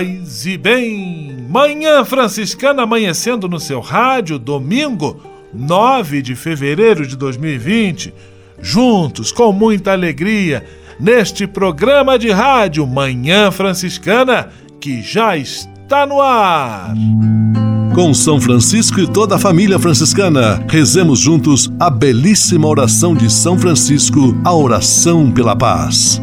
Paz e bem. Manhã Franciscana amanhecendo no seu rádio, domingo, 9 de fevereiro de 2020. Juntos, com muita alegria, neste programa de rádio Manhã Franciscana, que já está no ar. Com São Francisco e toda a família franciscana, rezemos juntos a belíssima oração de São Francisco, a oração pela paz.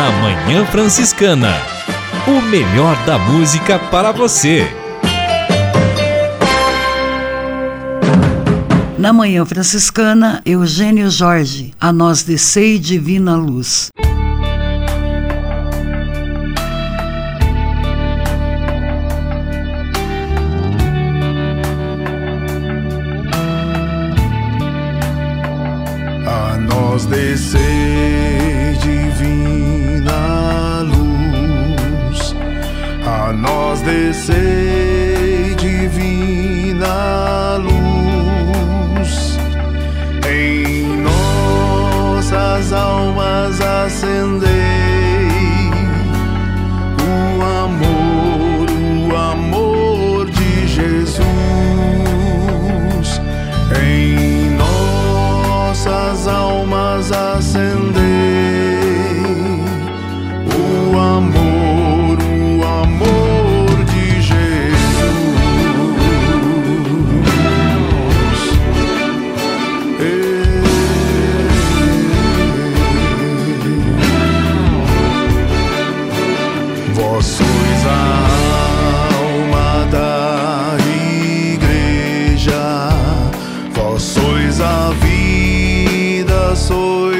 Na Manhã Franciscana. O melhor da música para você. Na Manhã Franciscana, Eugênio Jorge, a nós descei divina luz. A nós descei nós descei divina luz. nossas almas acendei vida,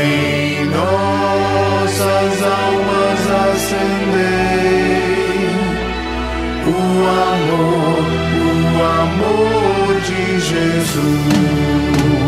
Em nossas almas acendei o amor, o amor de Jesus.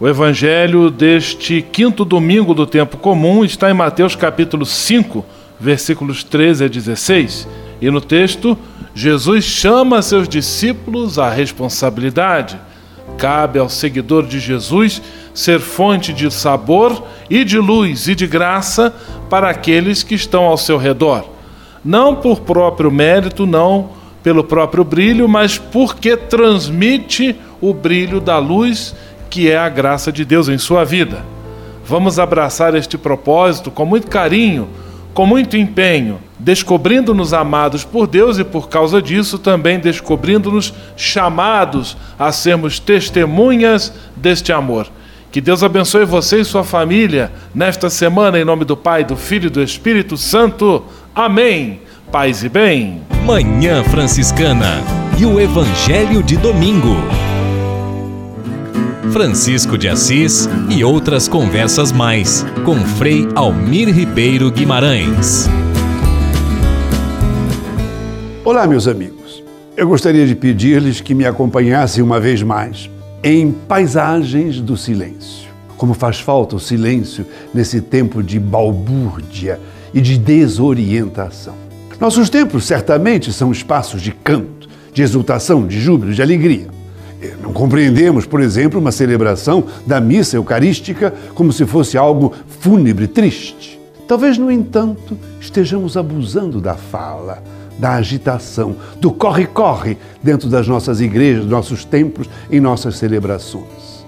O evangelho deste quinto domingo do tempo comum está em Mateus capítulo 5, versículos 13 a 16. E no texto, Jesus chama seus discípulos à responsabilidade. Cabe ao seguidor de Jesus ser fonte de sabor e de luz e de graça para aqueles que estão ao seu redor. Não por próprio mérito, não pelo próprio brilho, mas porque transmite o brilho da luz que é a graça de Deus em sua vida. Vamos abraçar este propósito com muito carinho, com muito empenho, descobrindo-nos amados por Deus e por causa disso também descobrindo-nos chamados a sermos testemunhas deste amor. Que Deus abençoe você e sua família nesta semana, em nome do Pai, do Filho e do Espírito Santo. Amém. Paz e bem. Manhã Franciscana e o Evangelho de Domingo. Francisco de Assis e outras conversas mais com Frei Almir Ribeiro Guimarães. Olá, meus amigos. Eu gostaria de pedir-lhes que me acompanhassem uma vez mais em Paisagens do Silêncio. Como faz falta o silêncio nesse tempo de balbúrdia e de desorientação. Nossos templos certamente são espaços de canto, de exultação, de júbilo, de alegria. Não compreendemos, por exemplo, uma celebração da missa eucarística como se fosse algo fúnebre, triste. Talvez, no entanto, estejamos abusando da fala, da agitação, do corre-corre dentro das nossas igrejas, nossos templos, em nossas celebrações.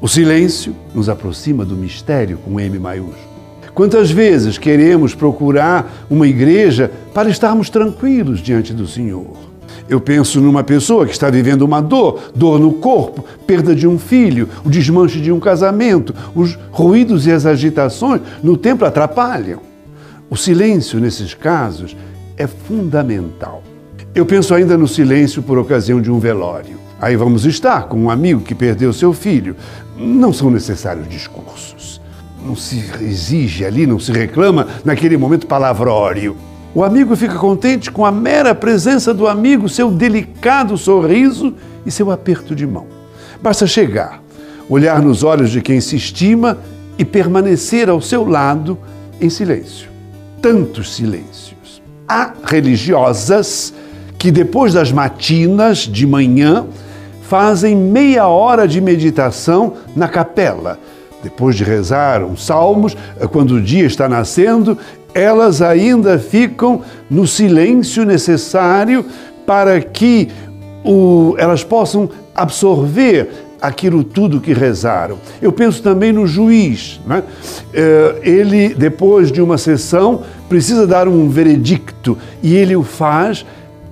O silêncio nos aproxima do mistério com M maiúsculo. Quantas vezes queremos procurar uma igreja para estarmos tranquilos diante do Senhor? Eu penso numa pessoa que está vivendo uma dor, dor no corpo, perda de um filho, o desmanche de um casamento, os ruídos e as agitações no templo atrapalham. O silêncio, nesses casos, é fundamental. Eu penso ainda no silêncio por ocasião de um velório. Aí vamos estar com um amigo que perdeu seu filho. Não são necessários discursos. Não se exige ali, não se reclama naquele momento palavrório. O amigo fica contente com a mera presença do amigo, seu delicado sorriso e seu aperto de mão. Basta chegar, olhar nos olhos de quem se estima e permanecer ao seu lado em silêncio. Tantos silêncios. Há religiosas que depois das matinas de manhã fazem meia hora de meditação na capela. Depois de rezar uns salmos, quando o dia está nascendo, elas ainda ficam no silêncio necessário para que o, elas possam absorver aquilo tudo que rezaram. Eu penso também no juiz. Né? Ele, depois de uma sessão, precisa dar um veredicto e ele o faz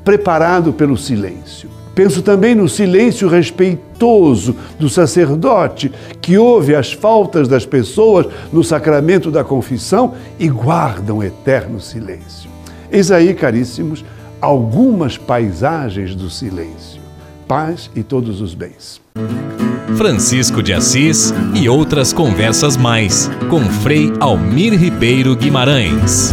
preparado pelo silêncio. Penso também no silêncio respeitoso do sacerdote, que ouve as faltas das pessoas no sacramento da confissão e guarda um eterno silêncio. Eis aí, caríssimos, algumas paisagens do silêncio. Paz e todos os bens. Francisco de Assis e outras conversas mais com Frei Almir Ribeiro Guimarães.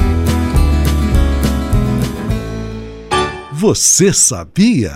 Você sabia?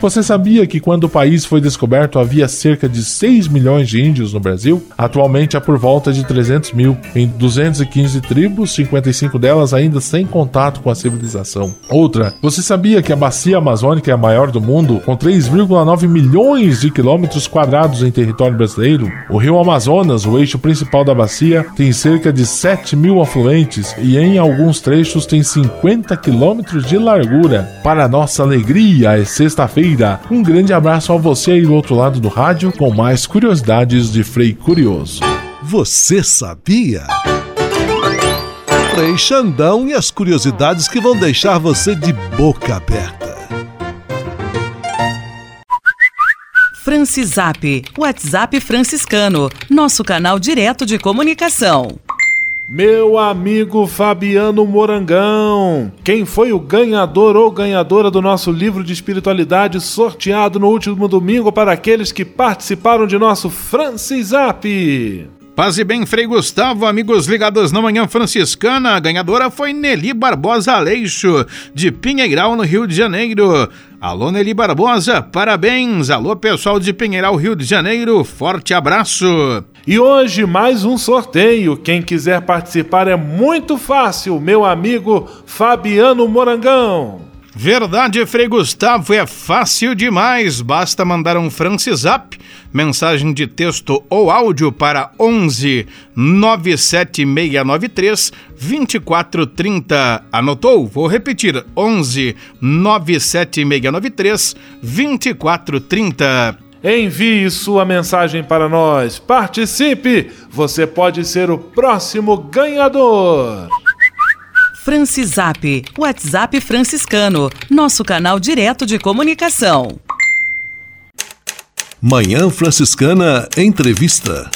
Você sabia que quando o país foi descoberto havia cerca de 6 milhões de índios no Brasil? Atualmente há por volta de 300 mil, em 215 tribos, 55 delas ainda sem contato com a civilização. Outra, você sabia que a bacia amazônica é a maior do mundo, com 3,9 milhões de quilômetros quadrados em território brasileiro? O rio Amazonas, o eixo principal da bacia, tem cerca de 7 mil afluentes e em alguns trechos tem 50 quilômetros de largura. Para nossa alegria, é sexta-feira um grande abraço a você aí do outro lado do rádio com mais curiosidades de Frei Curioso. Você sabia? Frei Xandão e as curiosidades que vão deixar você de boca aberta. Francisap, WhatsApp franciscano, nosso canal direto de comunicação. Meu amigo Fabiano Morangão, quem foi o ganhador ou ganhadora do nosso livro de espiritualidade sorteado no último domingo para aqueles que participaram de nosso Francisap? Paz e bem, Frei Gustavo, amigos ligados na Manhã Franciscana. A ganhadora foi Nelly Barbosa Aleixo, de Pinheiral, no Rio de Janeiro. Alô, Nelly Barbosa, parabéns! Alô, pessoal de Pinheiral, Rio de Janeiro, forte abraço! E hoje mais um sorteio. Quem quiser participar é muito fácil, meu amigo Fabiano Morangão. Verdade, Frei Gustavo, é fácil demais. Basta mandar um Francisap, mensagem de texto ou áudio para 11 97693 2430. Anotou? Vou repetir: 11 97693 2430. Envie sua mensagem para nós. Participe! Você pode ser o próximo ganhador. Francisap, WhatsApp franciscano, nosso canal direto de comunicação. Manhã Franciscana Entrevista.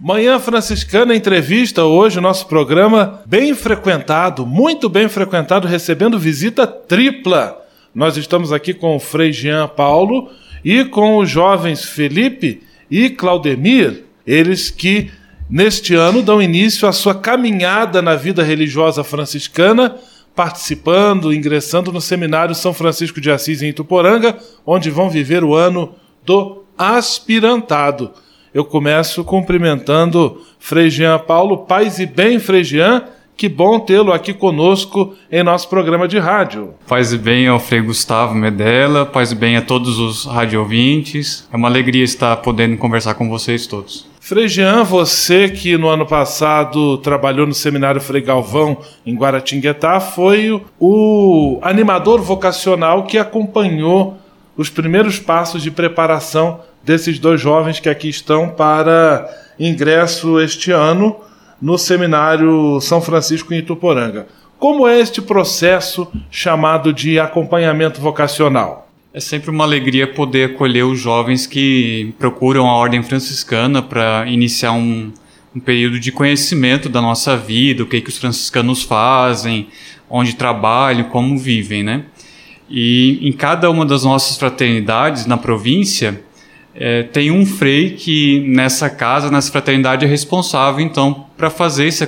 Manhã Franciscana Entrevista, hoje o nosso programa bem frequentado, muito bem frequentado, recebendo visita tripla. Nós estamos aqui com o Frei Jean Paulo e com os jovens Felipe e Claudemir, eles que neste ano dão início à sua caminhada na vida religiosa franciscana, participando, ingressando no Seminário São Francisco de Assis em Ituporanga, onde vão viver o ano do aspirantado. Eu começo cumprimentando Frei Jean Paulo, paz e bem, Frei Jean, que bom tê-lo aqui conosco em nosso programa de rádio. Paz e bem ao Frei Gustavo Medella, paz e bem a todos os rádio ouvintes. É uma alegria estar podendo conversar com vocês todos. Frei Jean, você que no ano passado trabalhou no Seminário Frei Galvão em Guaratinguetá, foi o animador vocacional que acompanhou os primeiros passos de preparação desses dois jovens que aqui estão para ingresso este ano no Seminário São Francisco em Ituporanga. Como é este processo chamado de acompanhamento vocacional? É sempre uma alegria poder acolher os jovens que procuram a ordem franciscana para iniciar um, um, período de conhecimento da nossa vida, o que, que os franciscanos fazem, onde trabalham, como vivem, né? E em cada uma das nossas fraternidades na província, é, tem um frei que nessa casa, nessa fraternidade, é responsável então para fazer esse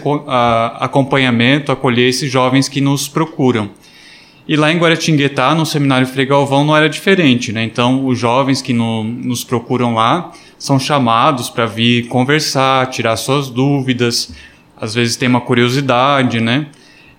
acompanhamento, acolher esses jovens que nos procuram. E lá em Guaratinguetá, no seminário Frei Galvão, não era diferente, né? Então, os jovens que no, nos procuram lá são chamados para vir conversar, tirar suas dúvidas, às vezes tem uma curiosidade, né?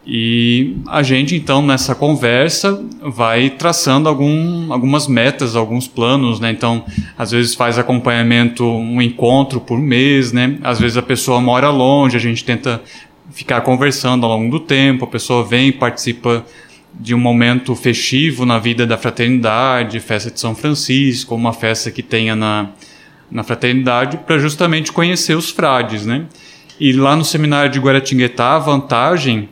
E a gente, então, nessa conversa, vai traçando algum, algumas metas, alguns planos, né? Então, às vezes faz acompanhamento, um encontro por mês, né? Às vezes a pessoa mora longe, a gente tenta ficar conversando ao longo do tempo, a pessoa vem, participa de um momento festivo na vida da fraternidade, festa de São Francisco, uma festa que tenha na, na fraternidade, para justamente conhecer os frades, né? E lá no seminário de Guaratinguetá, a vantagem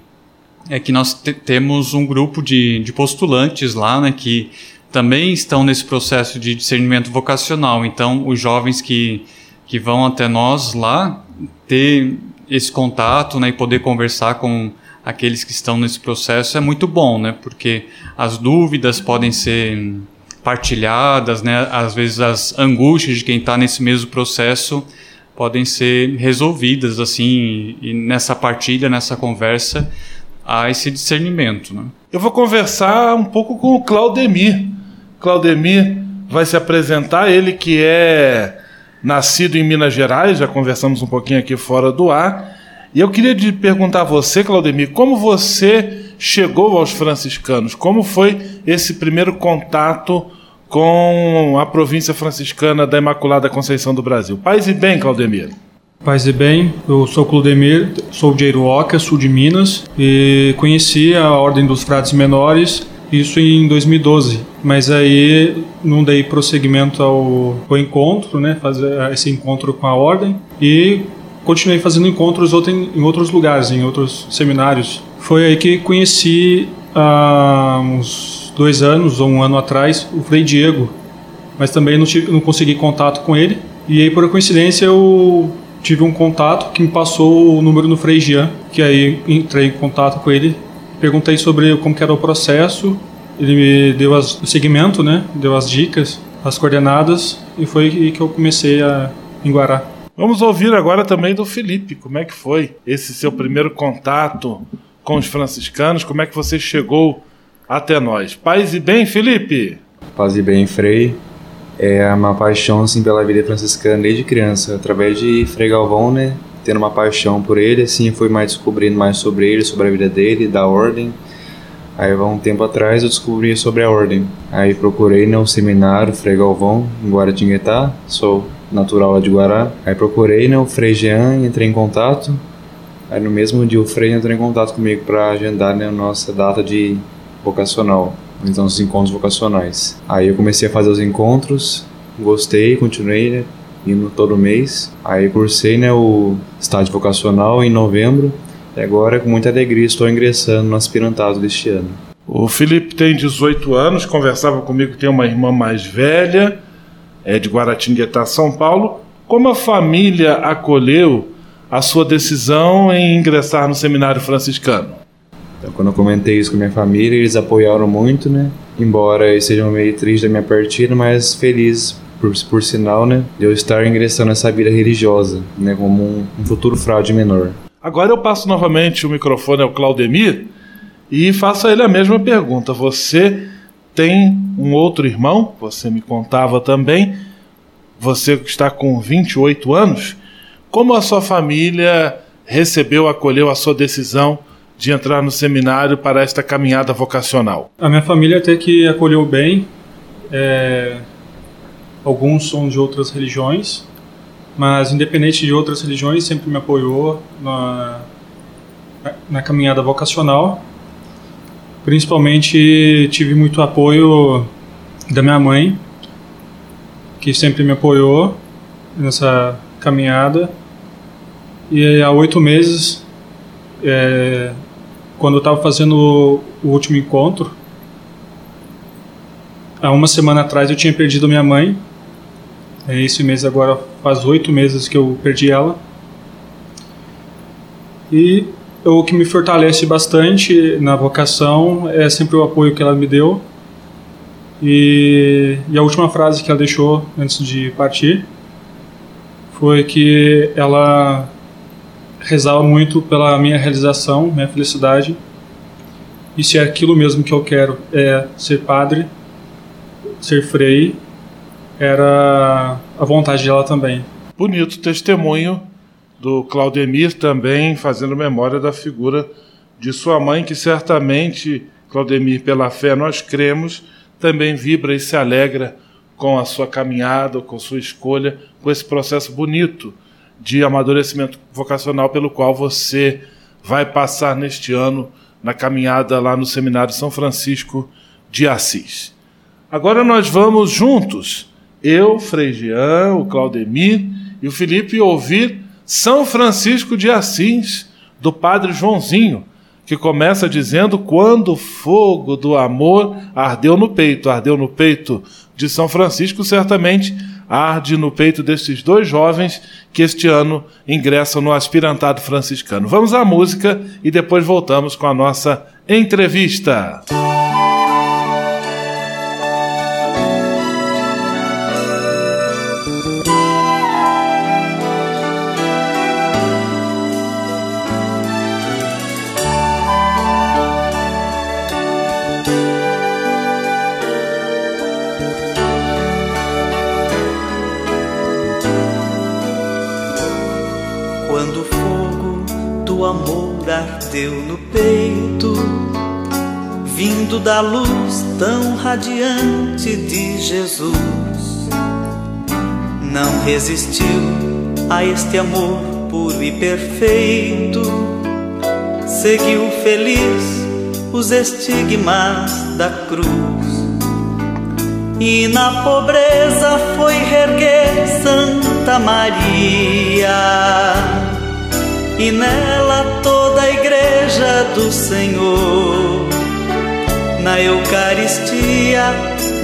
é que nós temos um grupo de, de postulantes lá, né, que também estão nesse processo de discernimento vocacional. Então, os jovens que, que vão até nós lá, ter esse contato né, e poder conversar com aqueles que estão nesse processo é muito bom, né? Porque as dúvidas podem ser partilhadas, né? Às vezes as angústias de quem está nesse mesmo processo podem ser resolvidas assim e nessa partilha, nessa conversa há esse discernimento, né? Eu vou conversar um pouco com o Claudemir. Claudemir vai se apresentar, ele que é nascido em Minas Gerais, já conversamos um pouquinho aqui fora do ar e eu queria te perguntar a você, Claudemir, como você chegou aos franciscanos? Como foi esse primeiro contato com a província franciscana da Imaculada Conceição do Brasil? Paz e bem, Claudemir. Paz e bem, eu sou Claudemir, sou de Iruoca, sul de Minas, e conheci a Ordem dos Frades Menores, isso em 2012. Mas aí não dei prosseguimento ao, ao encontro, né, fazer esse encontro com a Ordem, e continuei fazendo encontros em outros lugares, em outros seminários. Foi aí que conheci há uns dois anos ou um ano atrás o Frei Diego, mas também não, tive, não consegui contato com ele. E aí, por coincidência, eu tive um contato que me passou o número do Frei Jean, que aí entrei em contato com ele, perguntei sobre como era o processo, ele me deu as, o segmento, né, deu as dicas, as coordenadas, e foi aí que eu comecei a enguarar. Vamos ouvir agora também do Felipe. Como é que foi esse seu primeiro contato com os franciscanos? Como é que você chegou até nós? Paz e bem, Felipe? Paz e bem, Frei. É uma paixão assim, pela vida franciscana desde criança, através de Frei Galvão, né? Tendo uma paixão por ele, assim, fui mais descobrindo mais sobre ele, sobre a vida dele, da ordem. Aí, um tempo atrás, eu descobri sobre a ordem. Aí, procurei no né, seminário Frei Galvão, em Guaratinguetá. Sou natural lá de Guará. Aí procurei né, o Frei Jean, entrei em contato. Aí no mesmo dia o Frei entrou em contato comigo para agendar né, a nossa data de vocacional, então os encontros vocacionais. Aí eu comecei a fazer os encontros, gostei, continuei né, indo todo mês. Aí cursei né, o estágio vocacional em novembro e agora com muita alegria estou ingressando no aspirantado deste ano. O Felipe tem 18 anos, conversava comigo, tem uma irmã mais velha é, de Guaratinguetá, São Paulo. Como a família acolheu a sua decisão em ingressar no seminário franciscano? Então, quando eu comentei isso com minha família, eles apoiaram muito, né? Embora seja meio triste da minha partida, mas feliz por, por sinal, né? De eu estar ingressando nessa vida religiosa, né? Como um, um futuro fraude menor. Agora eu passo novamente o microfone ao Claudemir e faço a ele a mesma pergunta. Você tem um outro irmão, você me contava também, você que está com 28 anos, como a sua família recebeu, acolheu a sua decisão de entrar no seminário para esta caminhada vocacional? A minha família até que acolheu bem. É... Alguns são de outras religiões, mas independente de outras religiões, sempre me apoiou na, na caminhada vocacional. Principalmente tive muito apoio da minha mãe, que sempre me apoiou nessa caminhada. E há oito meses, é, quando eu estava fazendo o último encontro, há uma semana atrás eu tinha perdido minha mãe. É, esse mês agora faz oito meses que eu perdi ela. E o que me fortalece bastante na vocação é sempre o apoio que ela me deu E, e a última frase que ela deixou antes de partir foi que ela rezava muito pela minha realização, minha felicidade. E se é aquilo mesmo que eu quero é ser padre, ser frei, era a vontade dela também. Bonito testemunho do Claudemir também fazendo memória da figura de sua mãe, que certamente, Claudemir, pela fé nós cremos, também vibra e se alegra com a sua caminhada, com sua escolha, com esse processo bonito de amadurecimento vocacional pelo qual você vai passar neste ano na caminhada lá no Seminário São Francisco de Assis. Agora nós vamos juntos, eu, Frei Jean, o Claudemir e o Felipe, ouvir São Francisco de Assis, do Padre Joãozinho, que começa dizendo: Quando o fogo do amor ardeu no peito, ardeu no peito de São Francisco, certamente arde no peito desses dois jovens que este ano ingressam no aspirantado franciscano. Vamos à música e depois voltamos com a nossa entrevista. Ardeu no peito, vindo da luz tão radiante de Jesus. Não resistiu a este amor puro e perfeito, seguiu feliz os estigmas da cruz. E na pobreza foi reerguer Santa Maria e nela toda a igreja do Senhor. Na Eucaristia,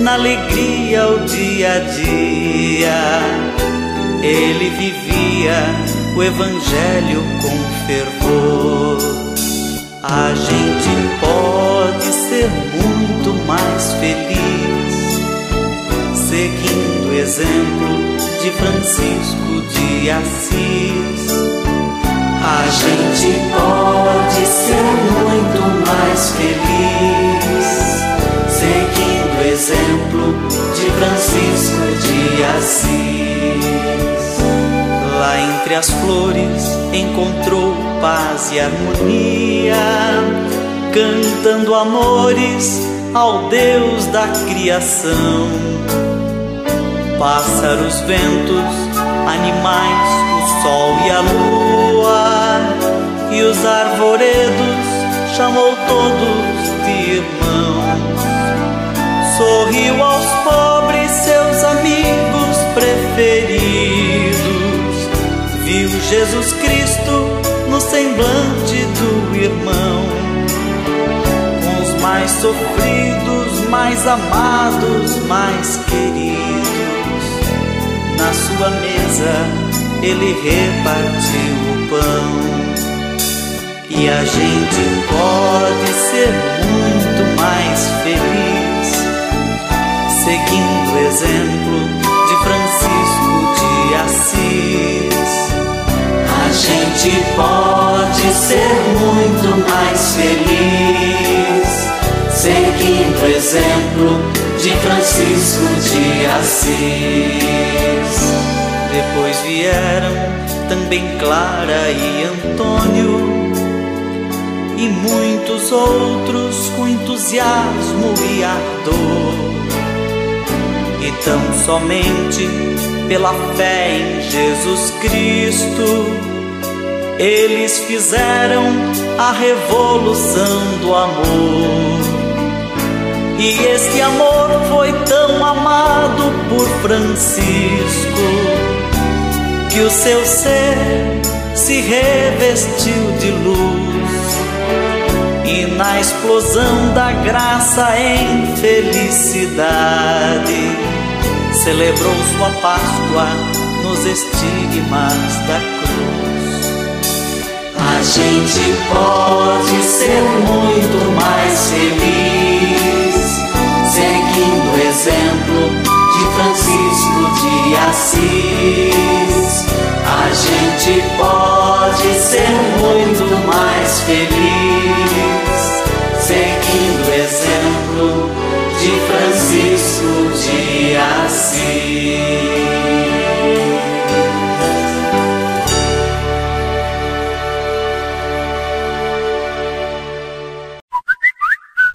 na alegria, o dia a dia, ele vivia o Evangelho com fervor. A gente pode ser muito mais feliz seguindo o exemplo de Francisco de Assis a gente pode ser muito mais feliz seguindo o exemplo de Francisco de Assis. Lá entre as flores encontrou paz e harmonia, cantando amores ao Deus da criação. Pássaros, ventos, animais, o sol e a lua e os arvoredos chamou todos de irmãos. Sorriu aos pobres, seus amigos preferidos. Viu Jesus Cristo no semblante do irmão. Com os mais sofridos, mais amados, mais queridos. Na sua mesa ele repartiu o pão. E a gente pode ser muito mais feliz seguindo o exemplo de Francisco de Assis. A gente pode ser muito mais feliz seguindo o exemplo de Francisco de Assis. Depois vieram também Clara e Antônio e muitos outros com entusiasmo e ardor. E tão somente pela fé em Jesus Cristo, eles fizeram a revolução do amor. E este amor foi tão amado por Francisco que o seu ser se revestiu de luz na explosão da graça em felicidade celebrou sua Páscoa nos estigmas da cruz. A gente pode ser muito mais feliz seguindo o exemplo de Francisco de Assis, a gente pode ser muito mais feliz, seguindo o exemplo de Francisco de Assis.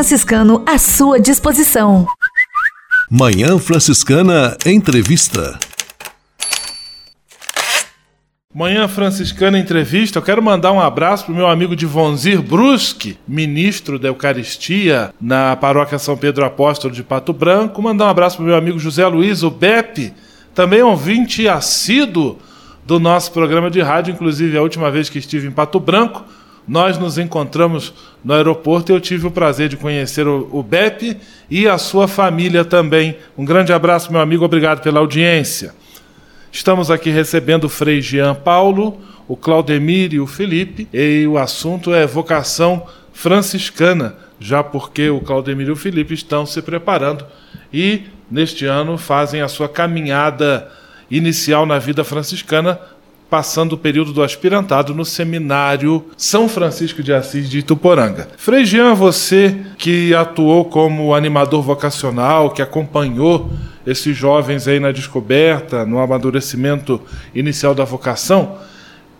franciscano à sua disposição. Manhã Franciscana Entrevista. Manhã Franciscana Entrevista, eu quero mandar um abraço pro meu amigo Divonzir Brusque, ministro da Eucaristia na Paróquia São Pedro Apóstolo de Pato Branco. Mandar um abraço pro meu amigo José Luiz, o Beppe, também ouvinte assíduo do nosso programa de rádio, inclusive a última vez que estive em Pato Branco, nós nos encontramos no aeroporto e eu tive o prazer de conhecer o, o Beppe e a sua família também. Um grande abraço, meu amigo, obrigado pela audiência. Estamos aqui recebendo o Frei Jean Paulo, o Claudemir e o Felipe, e o assunto é vocação franciscana, já porque o Claudemir e o Felipe estão se preparando e, neste ano, fazem a sua caminhada inicial na vida franciscana passando o período do aspirantado no seminário São Francisco de Assis de Ituporanga. Frei Jean, você que atuou como animador vocacional, que acompanhou esses jovens aí na descoberta, no amadurecimento inicial da vocação,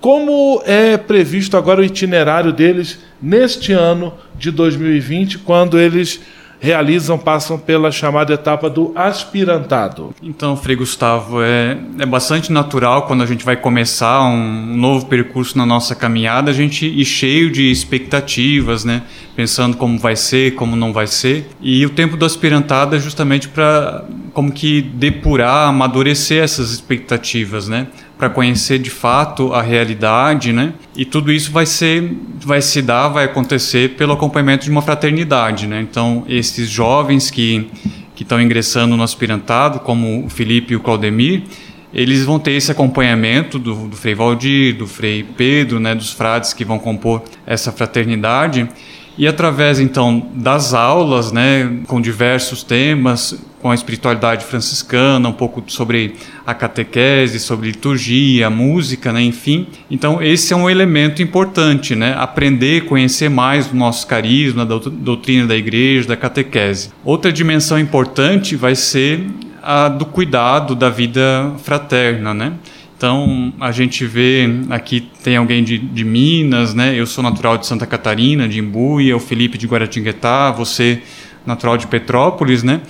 como é previsto agora o itinerário deles neste ano de 2020, quando eles realizam, passam pela chamada etapa do aspirantado. Então, Frei Gustavo, é, é bastante natural quando a gente vai começar um novo percurso na nossa caminhada, a gente ir cheio de expectativas, né? Pensando como vai ser, como não vai ser. E o tempo do aspirantado é justamente para como que depurar, amadurecer essas expectativas, né? Para conhecer de fato a realidade, né? E tudo isso vai ser, vai se dar, vai acontecer pelo acompanhamento de uma fraternidade, né? Então, esses jovens que que estão ingressando no aspirantado, como o Felipe e o Claudemir, eles vão ter esse acompanhamento do, do Frei Valdir, do Frei Pedro, né, dos frades que vão compor essa fraternidade e através então das aulas, né, com diversos temas, com a espiritualidade franciscana, um pouco sobre a catequese, sobre liturgia, música, né, enfim. Então esse é um elemento importante, né, aprender, conhecer mais do nosso carisma, da doutrina da igreja, da catequese. Outra dimensão importante vai ser a do cuidado da vida fraterna, né? Então, a gente vê aqui tem alguém de, de Minas, né? Eu sou natural de Santa Catarina, de Imbuia, o Felipe de Guaratinguetá, você natural de Petrópolis, né?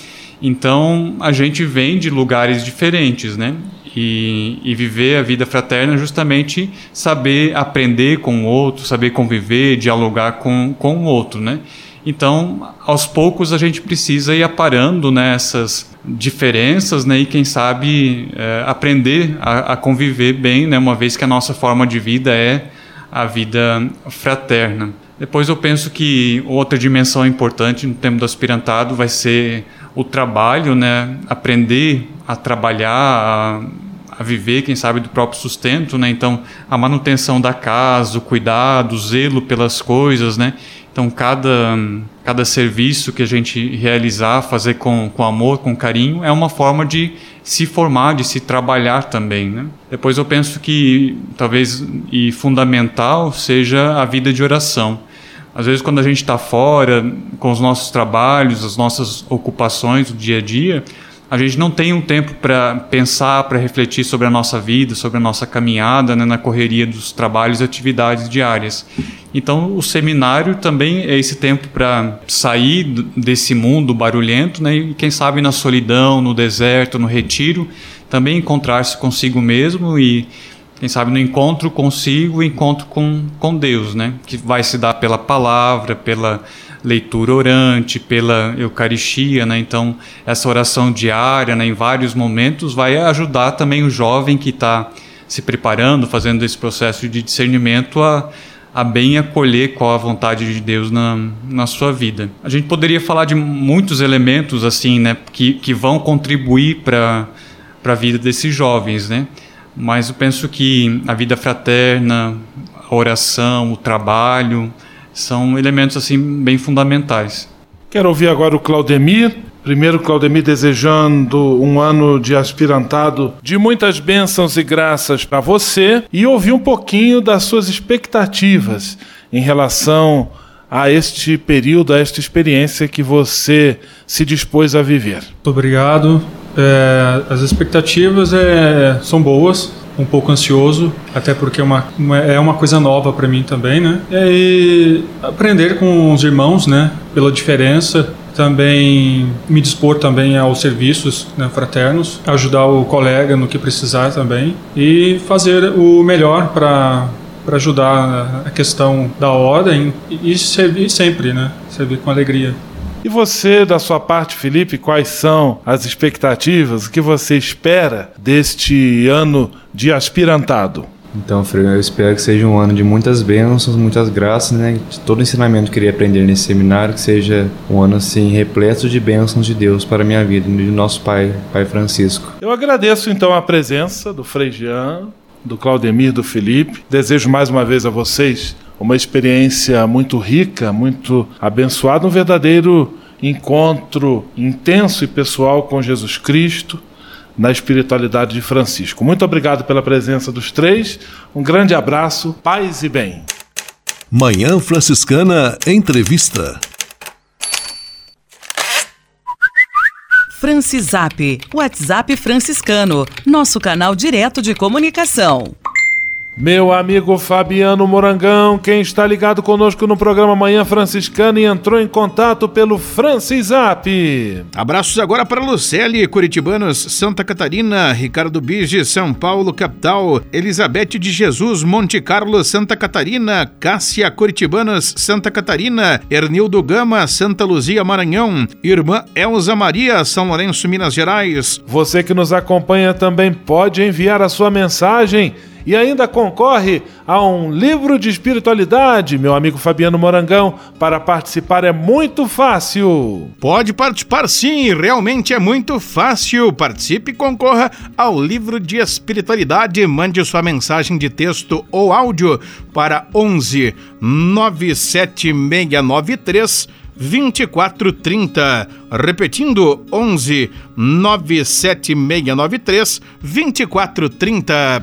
Então, a gente vem de lugares diferentes, né? E, e, viver a vida fraterna é justamente saber aprender com o outro, saber conviver, dialogar com, com o outro, né? Então, aos poucos a gente precisa ir aparando nessas né, diferenças, né, e quem sabe é, aprender a, a, conviver bem, né, uma vez que a nossa forma de vida é a vida fraterna. Depois eu penso que outra dimensão importante no tempo do aspirantado vai ser o trabalho, né, aprender a trabalhar, a, a viver, quem sabe, do próprio sustento, né? Então, a manutenção da casa, o cuidado, o zelo pelas coisas, né? Então, cada, cada serviço que a gente realizar, fazer com, com amor, com carinho, é uma forma de se formar, de se trabalhar também. Né? Depois, eu penso que talvez e fundamental seja a vida de oração. Às vezes, quando a gente está fora, com os nossos trabalhos, as nossas ocupações do dia a dia, a gente não tem um tempo para pensar, para refletir sobre a nossa vida, sobre a nossa caminhada né, na correria dos trabalhos e atividades diárias. Então, o seminário também é esse tempo para sair desse mundo barulhento né, e, quem sabe, na solidão, no deserto, no retiro, também encontrar-se consigo mesmo e, quem sabe, no encontro consigo, encontro com, com Deus, né, que vai se dar pela palavra, pela leitura orante, pela Eucaristia, né? Então, essa oração diária, né, em vários momentos, vai ajudar também o jovem que está se preparando, fazendo esse processo de discernimento a, a bem acolher qual a vontade de Deus na, na sua vida. A gente poderia falar de muitos elementos assim, né, que, que vão contribuir para a vida desses jovens, né? Mas eu penso que a vida fraterna, a oração, o trabalho, são elementos assim bem fundamentais. Quero ouvir agora o Claudemir. Primeiro, Claudemir, desejando um ano de aspirantado de muitas bênçãos e graças para você e ouvir um pouquinho das suas expectativas em relação a este período, a esta experiência que você se dispôs a viver. Muito obrigado. É, as expectativas é, são boas, um pouco ansioso, até porque é uma, é uma coisa nova para mim também, né? E aprender com os irmãos, né? Pela diferença, também me dispor também aos serviços né, fraternos, ajudar o colega no que precisar também e fazer o melhor para para ajudar a questão da ordem e servir sempre, né? Servir com alegria. E você, da sua parte, Felipe, quais são as expectativas? O que você espera deste ano de aspirantado? Então, Frei, eu espero que seja um ano de muitas bênçãos, muitas graças, né? De todo o ensinamento que eu queria aprender nesse seminário, que seja um ano assim repleto de bênçãos de Deus para a minha vida, de nosso Pai, Pai Francisco. Eu agradeço então a presença do Frei Jean, do Claudemir, do Felipe. Desejo mais uma vez a vocês uma experiência muito rica, muito abençoada, um verdadeiro encontro intenso e pessoal com Jesus Cristo na espiritualidade de Francisco. Muito obrigado pela presença dos três. Um grande abraço, paz e bem. Manhã Franciscana Entrevista. Francisap, WhatsApp franciscano, nosso canal direto de comunicação. Meu amigo Fabiano Morangão, quem está ligado conosco no programa Manhã Franciscana e entrou em contato pelo Francisap. Abraços agora para Lucelle, Curitibanos, Santa Catarina, Ricardo Bige, São Paulo, capital, Elizabeth de Jesus, Monte Carlo, Santa Catarina, Cássia, Curitibanos, Santa Catarina, Ernildo Gama, Santa Luzia, Maranhão, Irmã Elza Maria, São Lourenço, Minas Gerais. Você que nos acompanha também pode enviar a sua mensagem e ainda concorre a um livro de espiritualidade, meu amigo Fabiano Morangão. Para participar é muito fácil. Pode participar sim, realmente é muito fácil. Participe e concorra ao livro de espiritualidade. Mande sua mensagem de texto ou áudio para 11 97693 2430. Repetindo, 11 97693 2430.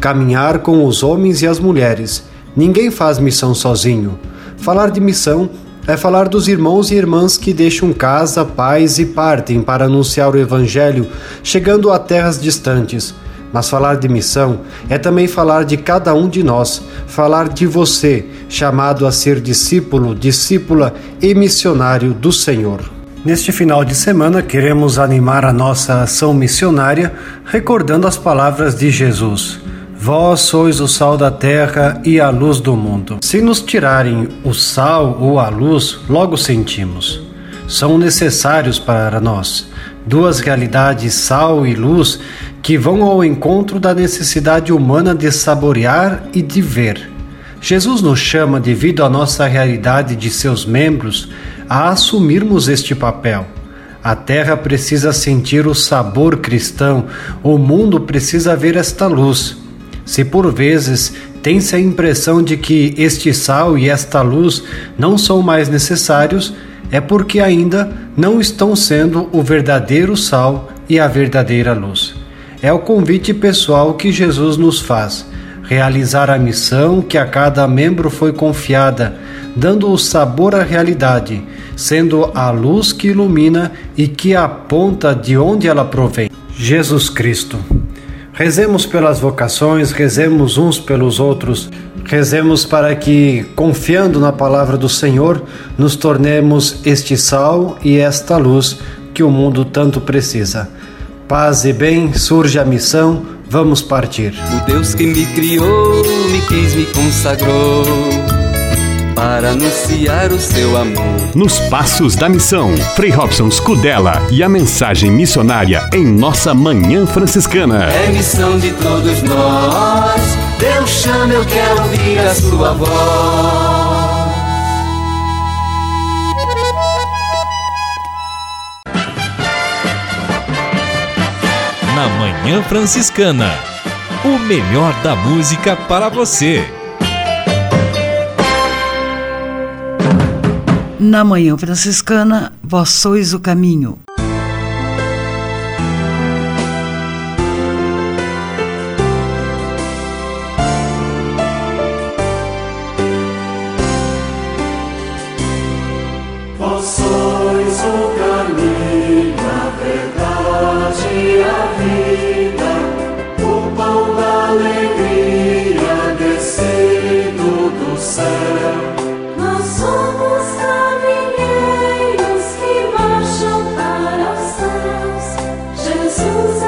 caminhar com os homens e as mulheres. Ninguém faz missão sozinho. Falar de missão é falar dos irmãos e irmãs que deixam casa, pais e partem para anunciar o Evangelho, chegando a terras distantes. Mas falar de missão é também falar de cada um de nós, falar de você, chamado a ser discípulo, discípula e missionário do Senhor. Neste final de semana, queremos animar a nossa ação missionária recordando as palavras de Jesus. Vós sois o sal da terra e a luz do mundo. Se nos tirarem o sal ou a luz, logo sentimos. São necessários para nós. Duas realidades, sal e luz, que vão ao encontro da necessidade humana de saborear e de ver. Jesus nos chama, devido à nossa realidade de seus membros, a assumirmos este papel. A terra precisa sentir o sabor cristão, o mundo precisa ver esta luz. Se por vezes tem-se a impressão de que este sal e esta luz não são mais necessários, é porque ainda não estão sendo o verdadeiro sal e a verdadeira luz. É o convite pessoal que Jesus nos faz realizar a missão que a cada membro foi confiada, dando o sabor à realidade, sendo a luz que ilumina e que aponta de onde ela provém. Jesus Cristo. Rezemos pelas vocações, rezemos uns pelos outros, rezemos para que, confiando na palavra do Senhor, nos tornemos este sal e esta luz que o mundo tanto precisa. Paz e bem, surge a missão, vamos partir. O Deus que me criou, me quis, me consagrou para anunciar o seu amor. Nos Passos da Missão, Frei Robson Scudella e a mensagem missionária em nossa Manhã Franciscana. É missão de todos nós. Deus chama, eu quero ouvir a sua voz. Na Manhã Franciscana, o melhor da música para você. Na Manhã Franciscana, vós sois o caminho. Jesus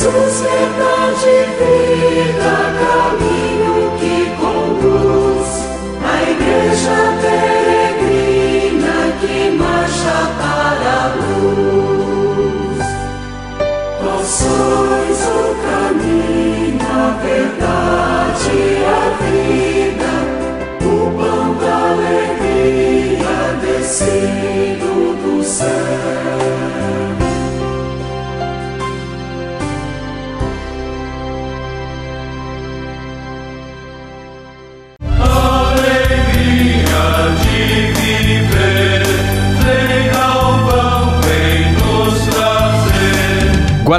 Jesus, verdade vida, caminho que conduz a igreja peregrina que marcha para a luz. Vós sois o caminho, a verdade e a vida, o pão da alegria descido do céu.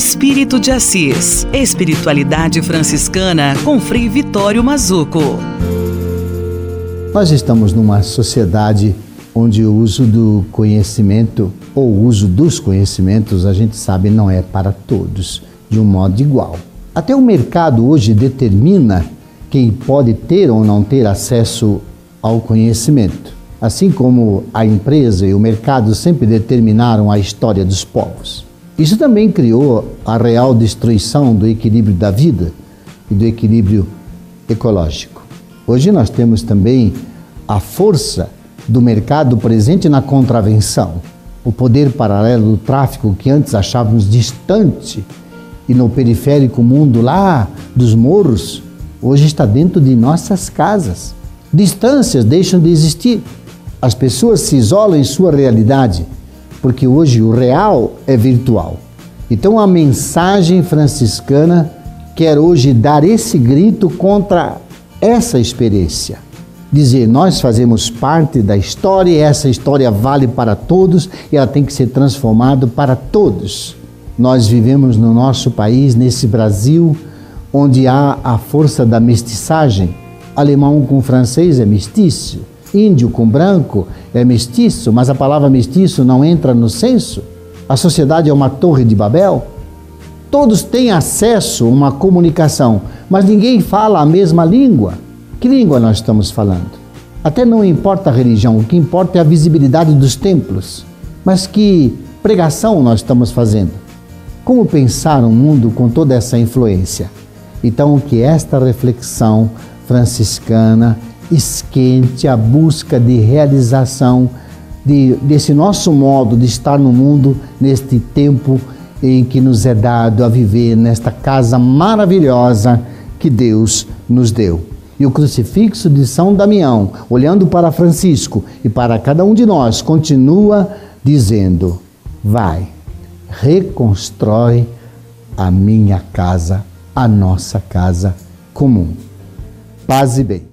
Espírito de Assis. Espiritualidade franciscana com Frei Vitório Mazuco. Nós estamos numa sociedade onde o uso do conhecimento ou o uso dos conhecimentos, a gente sabe, não é para todos de um modo igual. Até o mercado hoje determina quem pode ter ou não ter acesso ao conhecimento. Assim como a empresa e o mercado sempre determinaram a história dos povos. Isso também criou a real destruição do equilíbrio da vida e do equilíbrio ecológico. Hoje nós temos também a força do mercado presente na contravenção, o poder paralelo do tráfico que antes achávamos distante e no periférico mundo lá dos morros, hoje está dentro de nossas casas. Distâncias deixam de existir. As pessoas se isolam em sua realidade porque hoje o real é virtual. Então a mensagem franciscana quer hoje dar esse grito contra essa experiência. Dizer, nós fazemos parte da história e essa história vale para todos e ela tem que ser transformada para todos. Nós vivemos no nosso país, nesse Brasil, onde há a força da mestiçagem. Alemão com francês é mestiço, índio com branco é mestiço, mas a palavra mestiço não entra no censo? A sociedade é uma torre de Babel? Todos têm acesso a uma comunicação, mas ninguém fala a mesma língua. Que língua nós estamos falando? Até não importa a religião, o que importa é a visibilidade dos templos. Mas que pregação nós estamos fazendo? Como pensar um mundo com toda essa influência? Então, que esta reflexão franciscana esquente a busca de realização de, desse nosso modo de estar no mundo neste tempo em que nos é dado a viver nesta casa maravilhosa que Deus nos deu. E o crucifixo de São Damião, olhando para Francisco e para cada um de nós, continua dizendo: Vai, reconstrói a minha casa, a nossa casa comum. Paz e bem.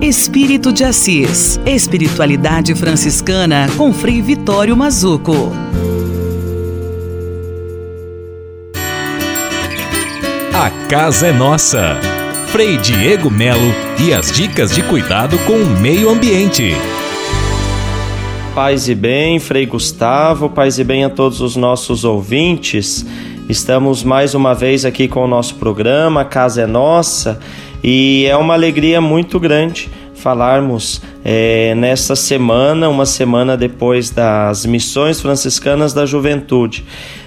Espírito de Assis. Espiritualidade franciscana com Frei Vitório Mazuco. A casa é nossa. Frei Diego Melo e as dicas de cuidado com o meio ambiente. Paz e bem, Frei Gustavo, paz e bem a todos os nossos ouvintes. Estamos mais uma vez aqui com o nosso programa, a Casa é Nossa, e é uma alegria muito grande falarmos é, nesta semana, uma semana depois das missões franciscanas da juventude.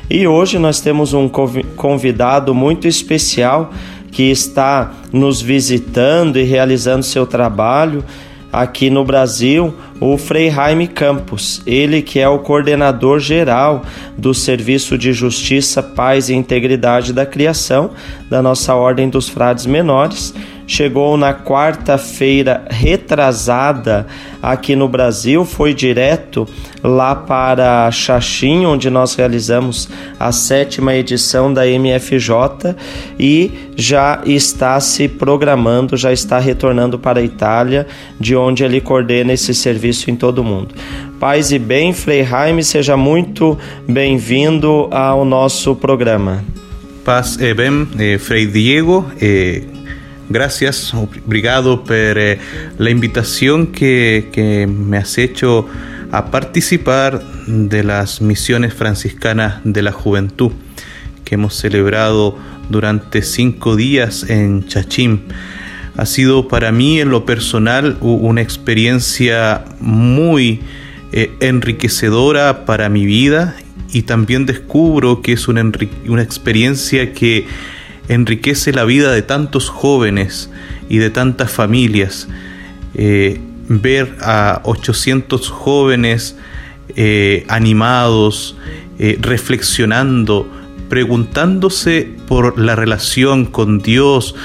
E hoje nós temos um convidado muito especial que está nos visitando e realizando seu trabalho aqui no Brasil, o Frei Jaime Campos, ele que é o coordenador geral do Serviço de Justiça, Paz e Integridade da Criação da nossa Ordem dos Frades Menores chegou na quarta-feira retrasada aqui no Brasil, foi direto lá para Xaxim, onde nós realizamos a sétima edição da MFJ e já está se programando, já está retornando para a Itália, de onde ele coordena esse serviço em todo o mundo. Paz e bem, Frei Jaime, seja muito bem-vindo ao nosso programa. Paz e bem, eh, Frei Diego, eh, gracias, obrigado por eh, la invitación que, que, me has hecho a participar de las misiones franciscanas de la juventud, que hemos celebrado durante cinco días en Chachim. Ha sido para mí en lo personal una experiencia muy eh, enriquecedora para mi vida y también descubro que es una, una experiencia que enriquece la vida de tantos jóvenes y de tantas familias. Eh, ver a 800 jóvenes eh, animados, eh, reflexionando, preguntándose por la relación con Dios,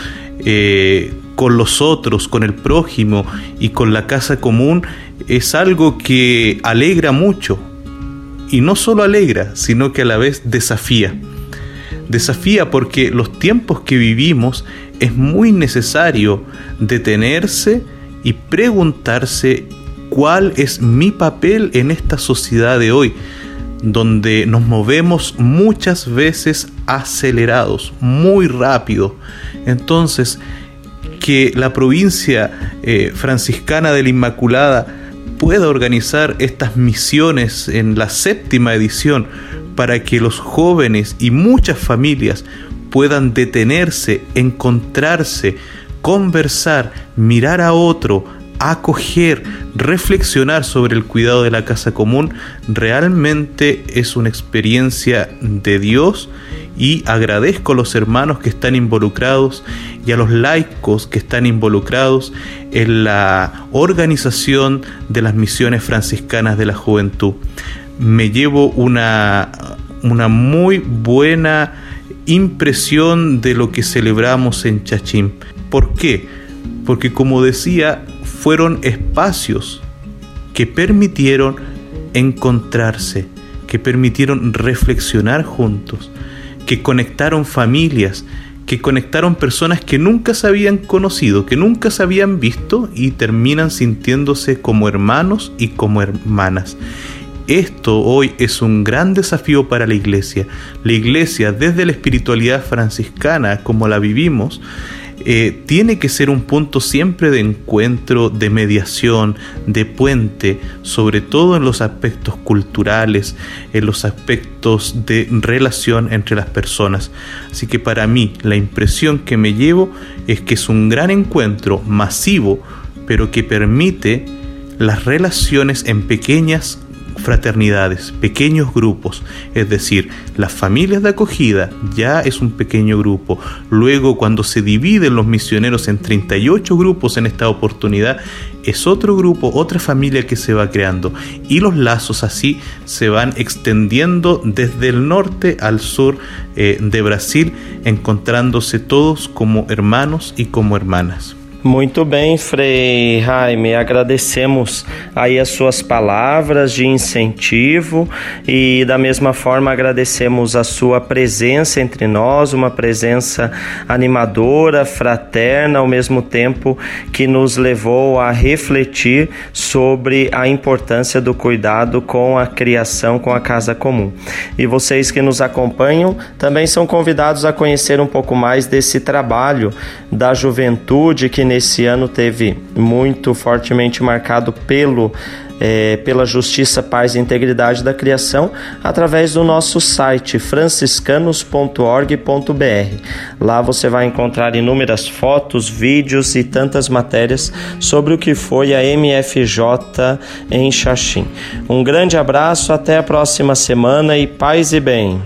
con los otros, con el prójimo y con la casa común, es algo que alegra mucho. Y no solo alegra, sino que a la vez desafía. Desafía porque los tiempos que vivimos es muy necesario detenerse y preguntarse cuál es mi papel en esta sociedad de hoy, donde nos movemos muchas veces acelerados, muy rápido. Entonces, que la provincia eh, franciscana de la Inmaculada pueda organizar estas misiones en la séptima edición para que los jóvenes y muchas familias puedan detenerse, encontrarse, conversar, mirar a otro, acoger, reflexionar sobre el cuidado de la casa común, realmente es una experiencia de Dios y agradezco a los hermanos que están involucrados y a los laicos que están involucrados en la organización de las misiones franciscanas de la juventud me llevo una, una muy buena impresión de lo que celebramos en Chachín. ¿Por qué? Porque como decía, fueron espacios que permitieron encontrarse, que permitieron reflexionar juntos, que conectaron familias, que conectaron personas que nunca se habían conocido, que nunca se habían visto y terminan sintiéndose como hermanos y como hermanas. Esto hoy es un gran desafío para la iglesia. La iglesia, desde la espiritualidad franciscana como la vivimos, eh, tiene que ser un punto siempre de encuentro, de mediación, de puente, sobre todo en los aspectos culturales, en los aspectos de relación entre las personas. Así que para mí la impresión que me llevo es que es un gran encuentro masivo, pero que permite las relaciones en pequeñas fraternidades, pequeños grupos, es decir, las familias de acogida ya es un pequeño grupo. Luego, cuando se dividen los misioneros en 38 grupos en esta oportunidad, es otro grupo, otra familia que se va creando. Y los lazos así se van extendiendo desde el norte al sur eh, de Brasil, encontrándose todos como hermanos y como hermanas. Muito bem, Frei Jaime, agradecemos aí as suas palavras de incentivo e da mesma forma agradecemos a sua presença entre nós, uma presença animadora, fraterna, ao mesmo tempo que nos levou a refletir sobre a importância do cuidado com a criação, com a casa comum. E vocês que nos acompanham também são convidados a conhecer um pouco mais desse trabalho da juventude que nesse ano teve muito fortemente marcado pelo é, pela justiça, paz e integridade da criação através do nosso site franciscanos.org.br. Lá você vai encontrar inúmeras fotos, vídeos e tantas matérias sobre o que foi a MFJ em Xaxim. Um grande abraço, até a próxima semana e paz e bem.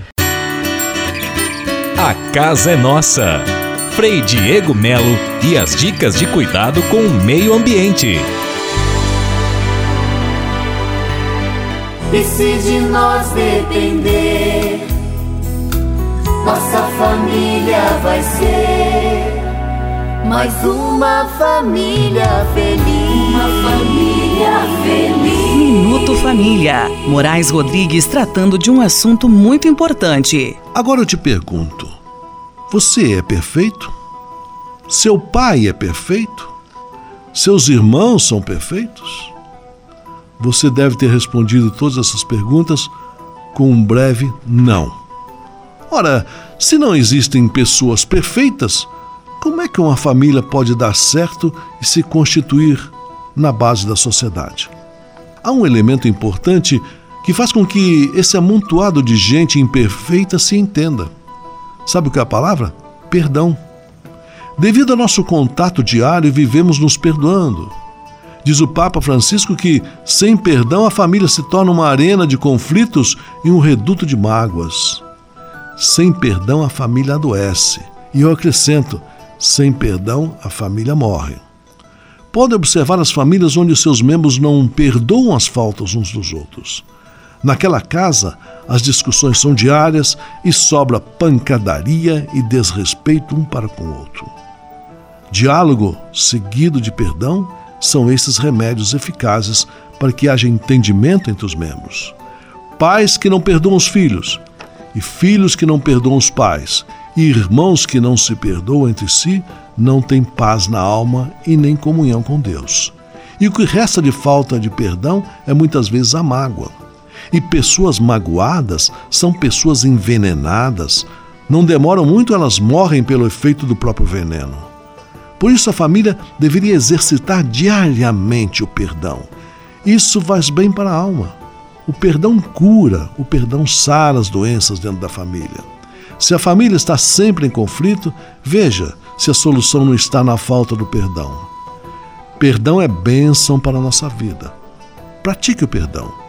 A casa é nossa. Frei Diego Melo e as dicas de cuidado com o meio ambiente. E se de nós depender, nossa família vai ser mais uma família feliz. Uma família feliz. Minuto Família. Moraes Rodrigues tratando de um assunto muito importante. Agora eu te pergunto: você é perfeito? Seu pai é perfeito? Seus irmãos são perfeitos? Você deve ter respondido todas essas perguntas com um breve não. Ora, se não existem pessoas perfeitas, como é que uma família pode dar certo e se constituir na base da sociedade? Há um elemento importante que faz com que esse amontoado de gente imperfeita se entenda. Sabe o que é a palavra? Perdão. Devido ao nosso contato diário, vivemos nos perdoando. Diz o Papa Francisco que, sem perdão, a família se torna uma arena de conflitos e um reduto de mágoas. Sem perdão, a família adoece. E eu acrescento: sem perdão, a família morre. Pode observar as famílias onde seus membros não perdoam as faltas uns dos outros. Naquela casa, as discussões são diárias e sobra pancadaria e desrespeito um para com o outro. Diálogo seguido de perdão são esses remédios eficazes para que haja entendimento entre os membros. Pais que não perdoam os filhos, e filhos que não perdoam os pais, e irmãos que não se perdoam entre si, não têm paz na alma e nem comunhão com Deus. E o que resta de falta de perdão é muitas vezes a mágoa. E pessoas magoadas são pessoas envenenadas. Não demoram muito, elas morrem pelo efeito do próprio veneno. Por isso, a família deveria exercitar diariamente o perdão. Isso faz bem para a alma. O perdão cura, o perdão sara as doenças dentro da família. Se a família está sempre em conflito, veja se a solução não está na falta do perdão. Perdão é bênção para a nossa vida. Pratique o perdão.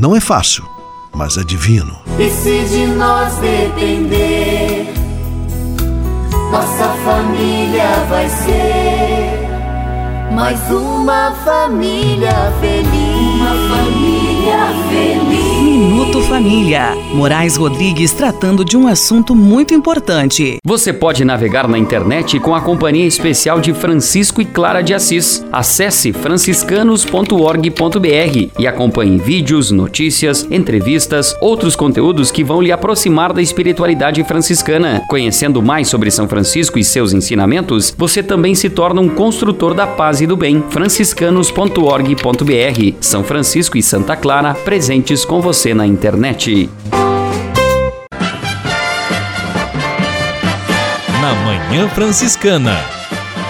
Não é fácil, mas é divino. E se de nós depender, nossa família vai ser mais uma família feliz. Uma família. Minuto Família. Moraes Rodrigues tratando de um assunto muito importante. Você pode navegar na internet com a companhia especial de Francisco e Clara de Assis. Acesse franciscanos.org.br e acompanhe vídeos, notícias, entrevistas, outros conteúdos que vão lhe aproximar da espiritualidade franciscana. Conhecendo mais sobre São Francisco e seus ensinamentos, você também se torna um construtor da paz e do bem. franciscanos.org.br. São Francisco e Santa Clara presentes com você na internet. Na Manhã Franciscana.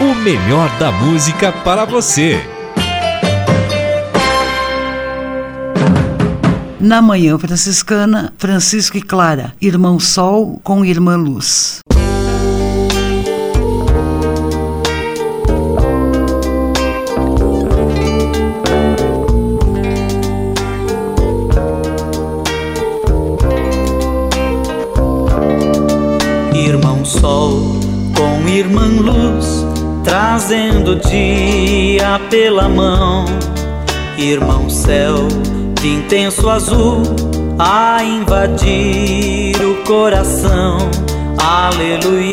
O melhor da música para você. Na manhã franciscana, Francisco e Clara, irmão Sol com irmã Luz. Sol com irmã Luz, trazendo dia pela mão. Irmão Céu de intenso azul a invadir o coração. Aleluia.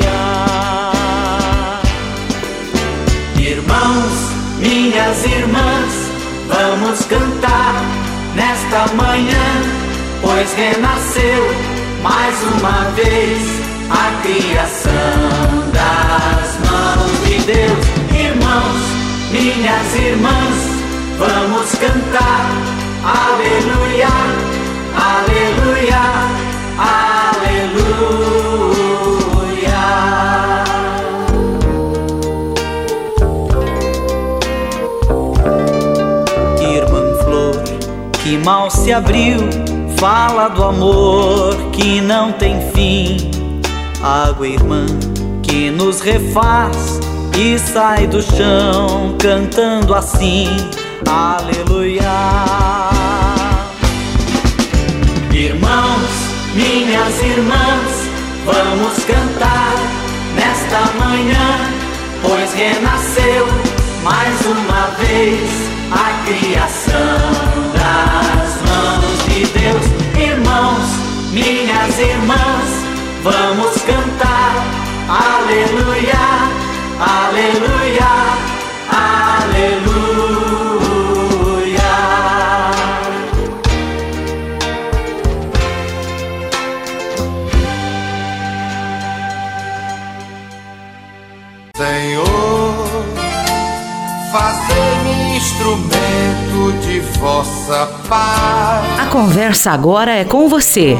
Irmãos, minhas irmãs, vamos cantar nesta manhã, pois renasceu mais uma vez a criação das mãos de Deus. Irmãos, minhas irmãs, vamos cantar. Aleluia, aleluia, aleluia. Irmã Flor, que mal se abriu, fala do amor que não tem fim. Água, irmã, que nos refaz e sai do chão cantando assim. Aleluia. Irmãos, minhas irmãs, vamos cantar nesta manhã, pois renasceu mais uma vez a criação das mãos de Deus. Irmãos, minhas irmãs, vamos cantar. Aleluia, aleluia, aleluia. Senhor, fazer-me instrumento de vossa paz. A conversa agora é com você,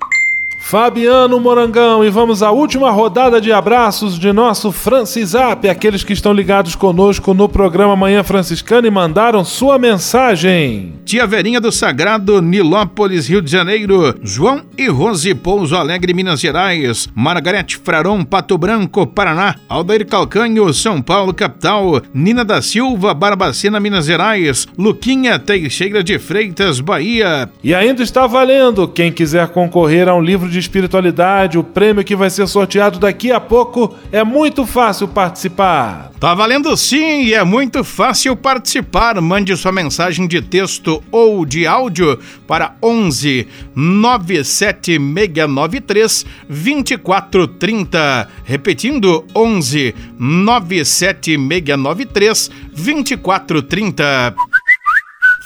Fabiano Morangão, e vamos à última rodada de abraços de nosso Francisap, aqueles que estão ligados conosco no programa Manhã Franciscana e mandaram sua mensagem. Tia Verinha do Sagrado, Nilópolis, Rio de Janeiro, João e Rose Pouso Alegre, Minas Gerais, Margarete Fraron, Pato Branco, Paraná, Aldair Calcanho, São Paulo, capital, Nina da Silva, Barbacena, Minas Gerais, Luquinha Teixeira de Freitas, Bahia. E ainda está valendo, quem quiser concorrer a um livro de espiritualidade, o prêmio que vai ser sorteado daqui a pouco, é muito fácil participar. Tá valendo sim e é muito fácil participar. Mande sua mensagem de texto ou de áudio para 11 97693 2430. Repetindo, 11 97693 2430.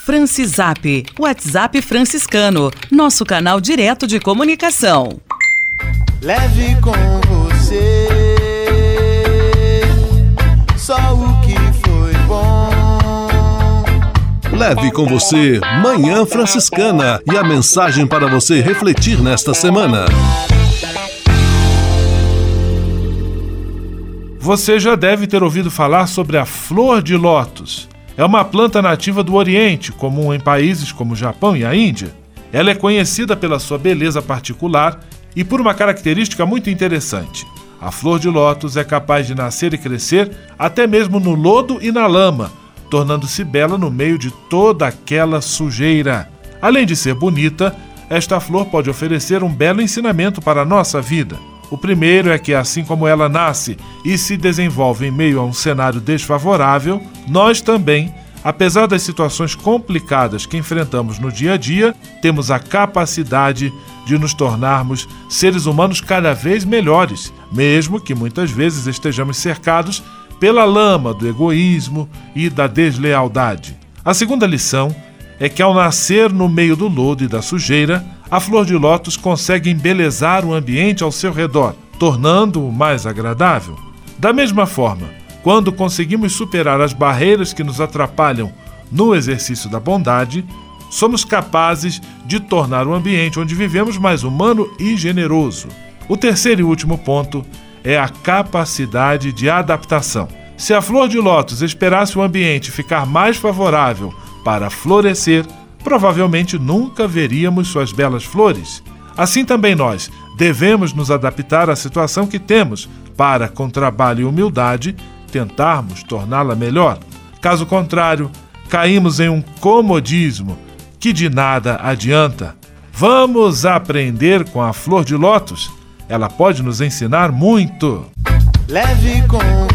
Francisap, WhatsApp franciscano, nosso canal direto de comunicação. Leve com você só o que foi bom. Leve com você Manhã Franciscana e a mensagem para você refletir nesta semana. Você já deve ter ouvido falar sobre a flor de lótus. É uma planta nativa do Oriente, comum em países como o Japão e a Índia. Ela é conhecida pela sua beleza particular e por uma característica muito interessante. A flor de lótus é capaz de nascer e crescer até mesmo no lodo e na lama, tornando-se bela no meio de toda aquela sujeira. Além de ser bonita, esta flor pode oferecer um belo ensinamento para a nossa vida. O primeiro é que, assim como ela nasce e se desenvolve em meio a um cenário desfavorável, nós também, apesar das situações complicadas que enfrentamos no dia a dia, temos a capacidade de nos tornarmos seres humanos cada vez melhores, mesmo que muitas vezes estejamos cercados pela lama do egoísmo e da deslealdade. A segunda lição é que, ao nascer no meio do lodo e da sujeira, a flor de lótus consegue embelezar o ambiente ao seu redor, tornando-o mais agradável. Da mesma forma, quando conseguimos superar as barreiras que nos atrapalham no exercício da bondade, somos capazes de tornar o ambiente onde vivemos mais humano e generoso. O terceiro e último ponto é a capacidade de adaptação. Se a flor de lótus esperasse o ambiente ficar mais favorável para florescer, provavelmente nunca veríamos suas belas flores. Assim também nós devemos nos adaptar à situação que temos para, com trabalho e humildade, tentarmos torná-la melhor. Caso contrário, caímos em um comodismo que de nada adianta. Vamos aprender com a flor de lótus. Ela pode nos ensinar muito. Leve com